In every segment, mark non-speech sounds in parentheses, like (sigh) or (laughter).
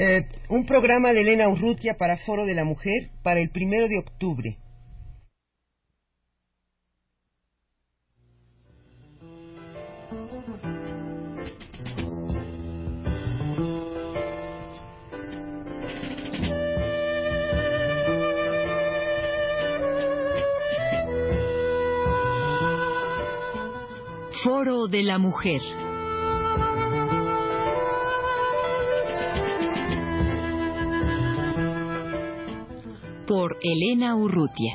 Eh, un programa de Elena Urrutia para Foro de la Mujer para el primero de octubre. Foro de la Mujer. Elena Urrutia.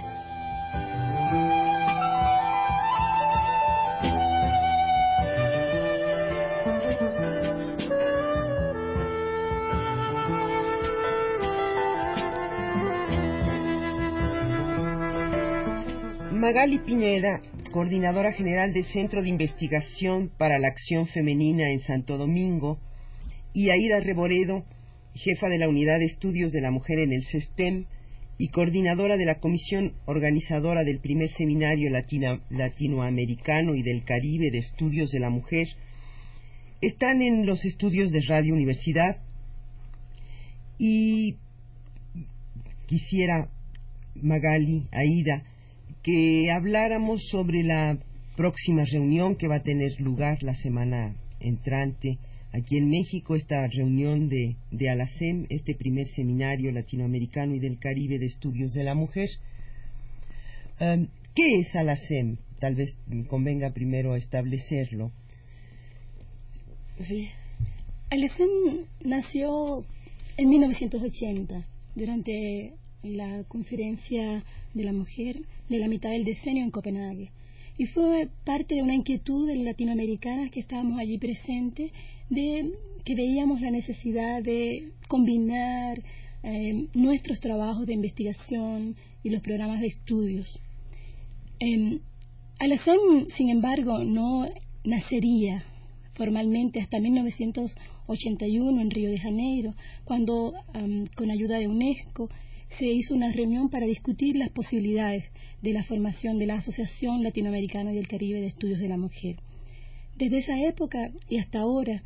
Magali Piñera coordinadora general del Centro de Investigación para la Acción Femenina en Santo Domingo, y Aida Reboredo, jefa de la Unidad de Estudios de la Mujer en el SESTEM y coordinadora de la Comisión Organizadora del primer Seminario Latinoamericano y del Caribe de Estudios de la Mujer, están en los estudios de Radio Universidad y quisiera, Magali, Aida, que habláramos sobre la próxima reunión que va a tener lugar la semana entrante aquí en México, esta reunión de, de ALACEM, este primer seminario latinoamericano y del Caribe de estudios de la mujer. Um, ¿Qué es ALACEM? Tal vez convenga primero establecerlo. Sí. ALACEM nació en 1980, durante la conferencia de la mujer de la mitad del decenio en Copenhague. Y fue parte de una inquietud de latinoamericanas que estábamos allí presentes, de que veíamos la necesidad de combinar eh, nuestros trabajos de investigación y los programas de estudios. Eh, sin embargo, no nacería formalmente hasta 1981 en Río de Janeiro, cuando, con ayuda de UNESCO, se hizo una reunión para discutir las posibilidades de la formación de la Asociación Latinoamericana y del Caribe de Estudios de la Mujer. Desde esa época y hasta ahora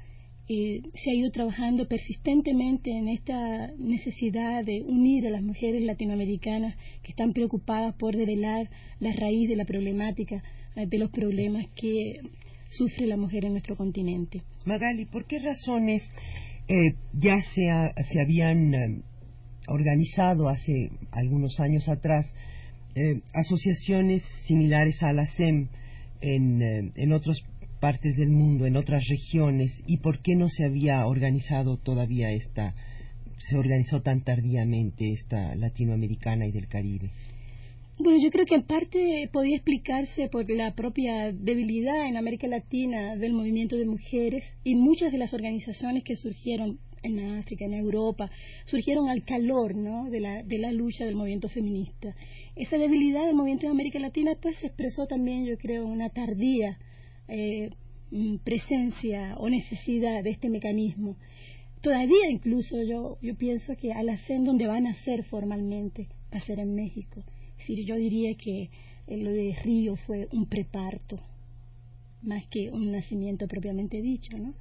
eh, se ha ido trabajando persistentemente en esta necesidad de unir a las mujeres latinoamericanas que están preocupadas por revelar la raíz de la problemática, eh, de los problemas que sufre la mujer en nuestro continente. Magali, ¿por qué razones eh, ya se, se habían organizado hace algunos años atrás eh, asociaciones similares a la SEM en, eh, en otras partes del mundo, en otras regiones, y por qué no se había organizado todavía esta, se organizó tan tardíamente esta latinoamericana y del Caribe. Bueno, yo creo que en parte podía explicarse por la propia debilidad en América Latina del movimiento de mujeres y muchas de las organizaciones que surgieron en África, en Europa, surgieron al calor ¿no? de, la, de la lucha del movimiento feminista. Esa debilidad del movimiento en América Latina pues se expresó también, yo creo, una tardía eh, mm, presencia o necesidad de este mecanismo. Todavía incluso yo, yo pienso que al hacer donde van a ser formalmente va a ser en México. Es yo diría que eh, lo de Río fue un preparto más que un nacimiento propiamente dicho, ¿no?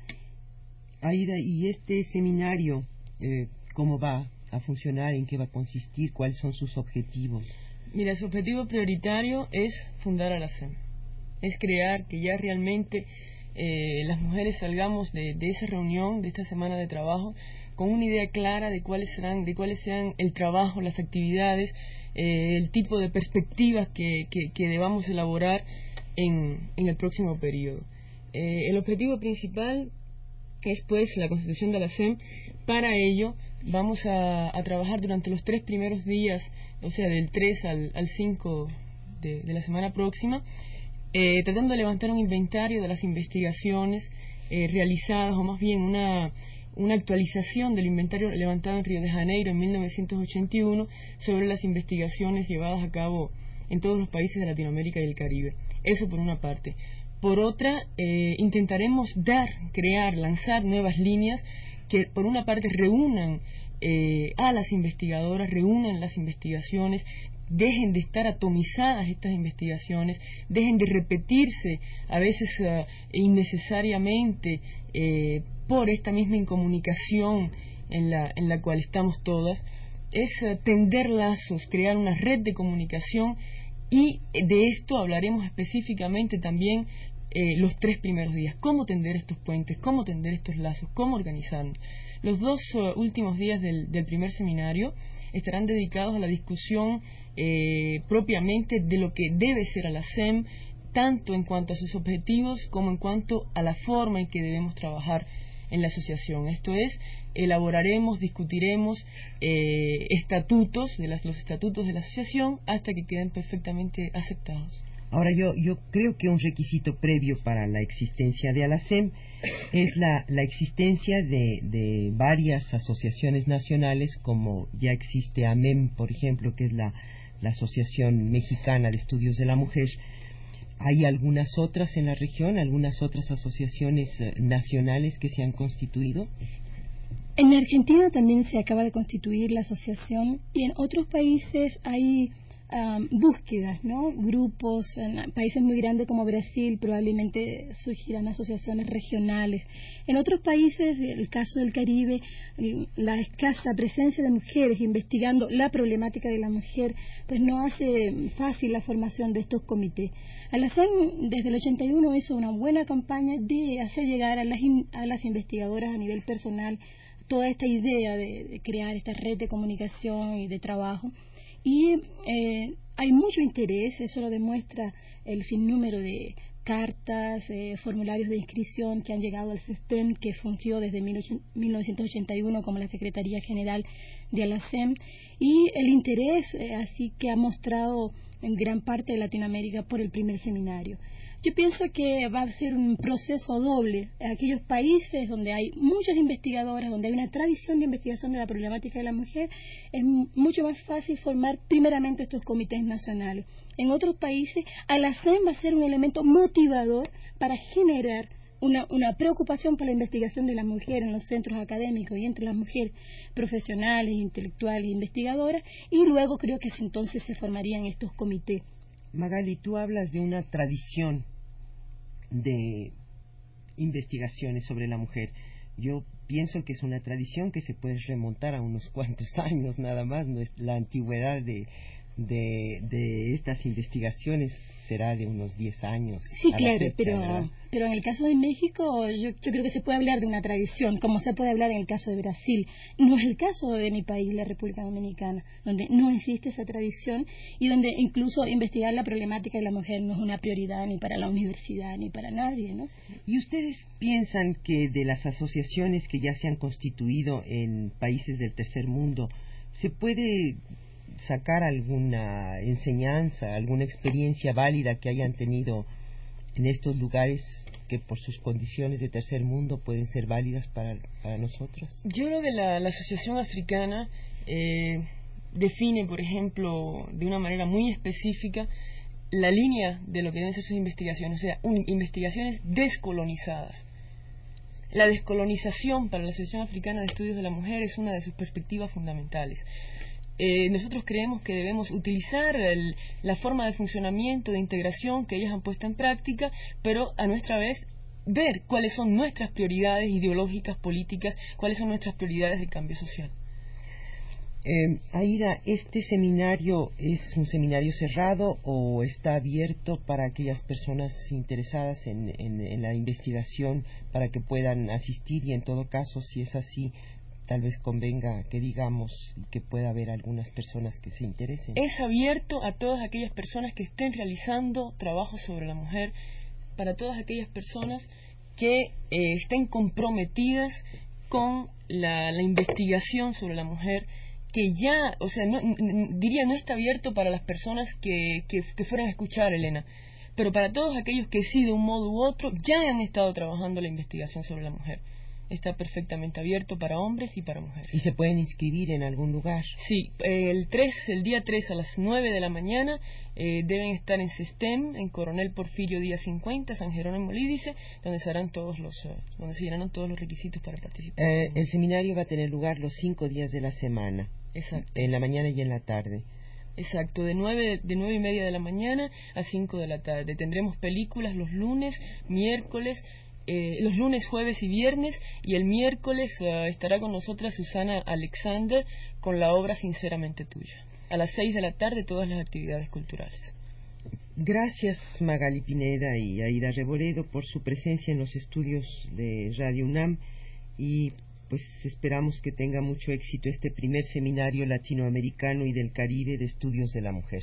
Aida, ¿y este seminario eh, cómo va a funcionar? ¿En qué va a consistir? ¿Cuáles son sus objetivos? Mira, su objetivo prioritario es fundar a la SEM. Es crear que ya realmente eh, las mujeres salgamos de, esa reunión, de esta semana de trabajo, con una idea clara de cuáles serán, de cuáles sean el trabajo, las actividades, eh, el tipo de perspectivas que, que, debamos elaborar en, en el próximo periodo. el objetivo principal es pues la constitución de la SEM. Para ello vamos a, trabajar durante los tres primeros días, o sea, del 3 al, al 5 de, la semana próxima, eh, tratando de levantar un inventario de las investigaciones eh, realizadas, o más bien una, una actualización del inventario levantado en Río de Janeiro en 1981 sobre las investigaciones llevadas a cabo en todos los países de Latinoamérica y el Caribe. Eso por una parte. Por otra, eh, intentaremos dar, crear, lanzar nuevas líneas que, por una parte, reúnan eh, a las investigadoras, reúnan las investigaciones, dejen de estar atomizadas estas investigaciones, dejen de repetirse a veces uh, innecesariamente eh, por esta misma incomunicación en la, en la cual estamos todas, es eh, tender lazos, crear una red de comunicación y de esto hablaremos específicamente también eh, los tres primeros días, cómo tender estos puentes, cómo tender estos lazos, cómo organizarnos. Los dos eh, últimos días del, primer seminario estarán dedicados a la discusión propiamente de lo que debe ser a la SEM, tanto en cuanto a sus objetivos como en cuanto a la forma en que debemos trabajar en la asociación. Esto es, elaboraremos, discutiremos eh, estatutos, de los estatutos de la asociación, hasta que queden perfectamente aceptados. Ahora, yo, yo creo que un requisito previo para la existencia de ALACEM es la, la existencia de, de, varias asociaciones nacionales, como ya existe AMEM, por ejemplo, que es la, la Asociación Mexicana de Estudios de la Mujer, ¿Hay algunas otras en la región, algunas otras asociaciones eh, nacionales que se han constituido? En Argentina también se acaba de constituir la asociación y en otros países hay búsquedas, ¿no? Grupos, en países muy grandes como Brasil probablemente surgirán asociaciones regionales. En otros países, el caso del Caribe, la escasa presencia de mujeres investigando la problemática de la mujer, pues no hace fácil la formación de estos comités. Alacén desde el 81 hizo una buena campaña de hacer llegar a las, a las investigadoras a nivel personal toda esta idea de crear esta red de comunicación y de trabajo y eh, hay mucho interés, eso lo demuestra el sinnúmero de cartas, eh, formularios de inscripción que han llegado al SESTEM, que fungió desde 1981 como la Secretaría General de ALACEM, y el interés eh, así que ha mostrado en gran parte de Latinoamérica por el primer seminario. Yo pienso que va a ser un proceso doble. En aquellos países donde hay muchas investigadoras, donde hay una tradición de investigación de la problemática de la mujer, es mucho más fácil formar primeramente estos comités nacionales. En otros países, la FEM va a ser un elemento motivador para generar una, una, preocupación por la investigación de la mujer en los centros académicos y entre las mujeres profesionales, intelectuales e investigadoras, y luego creo que entonces se formarían estos comités. Magali, tú hablas de una tradición de investigaciones sobre la mujer. Yo pienso que es una tradición que se puede remontar a unos cuantos (laughs) años nada más, no es la antigüedad de, de, de estas investigaciones será de unos 10 años. Sí, claro, pero, pero en el caso de México yo, yo, creo que se puede hablar de una tradición, como se puede hablar en el caso de Brasil. No es el caso de mi país, la República Dominicana, donde no existe esa tradición y donde incluso investigar la problemática de la mujer no es una prioridad ni para la universidad ni para nadie. ¿no? ¿Y ustedes piensan que de las asociaciones que ya se han constituido en países del tercer mundo, se puede sacar alguna enseñanza, alguna experiencia válida que hayan tenido en estos lugares que por sus condiciones de tercer mundo pueden ser válidas para, nosotros? Yo creo que la, Asociación Africana eh, define, por ejemplo, de una manera muy específica la línea de lo que deben ser sus investigaciones, o sea, investigaciones descolonizadas. La descolonización para la Asociación Africana de Estudios de la Mujer es una de sus perspectivas fundamentales. Eh, nosotros creemos que debemos utilizar la forma de funcionamiento, de integración que ellos han puesto en práctica, pero a nuestra vez ver cuáles son nuestras prioridades ideológicas, políticas, cuáles son nuestras prioridades de cambio social. Eh, Aida, ¿este seminario es un seminario cerrado o está abierto para aquellas personas interesadas en, en la investigación para que puedan asistir y en todo caso, si es así, tal vez convenga que digamos que pueda haber algunas personas que se interesen. Es abierto a todas aquellas personas que estén realizando trabajo sobre la mujer, para todas aquellas personas que eh, estén comprometidas con la, investigación sobre la mujer, que ya, o sea, no, diría no está abierto para las personas que, que, que fueran a escuchar, Elena, pero para todos aquellos que sí, de un modo u otro, ya han estado trabajando la investigación sobre la mujer está perfectamente abierto para hombres y para mujeres. ¿Y se pueden inscribir en algún lugar? Sí, el 3, el día 3 a las 9 de la mañana eh, deben estar en SESTEM, en Coronel Porfirio Díaz 50, San Jerónimo Lídice, donde se harán todos los, eh, donde se llenarán todos los requisitos para participar. Eh, el seminario va a tener lugar los cinco días de la semana. Exacto. En la mañana y en la tarde. Exacto, de nueve, de nueve y media de la mañana a cinco de la tarde. Tendremos películas los lunes, miércoles, eh, los lunes, jueves y viernes, y el miércoles eh, estará con nosotras Susana Alexander con la obra Sinceramente Tuya. A las seis de la tarde todas las actividades culturales. Gracias Magali Pineda y Aida Reboredo por su presencia en los estudios de Radio UNAM y pues esperamos que tenga mucho éxito este primer seminario latinoamericano y del Caribe de estudios de la mujer.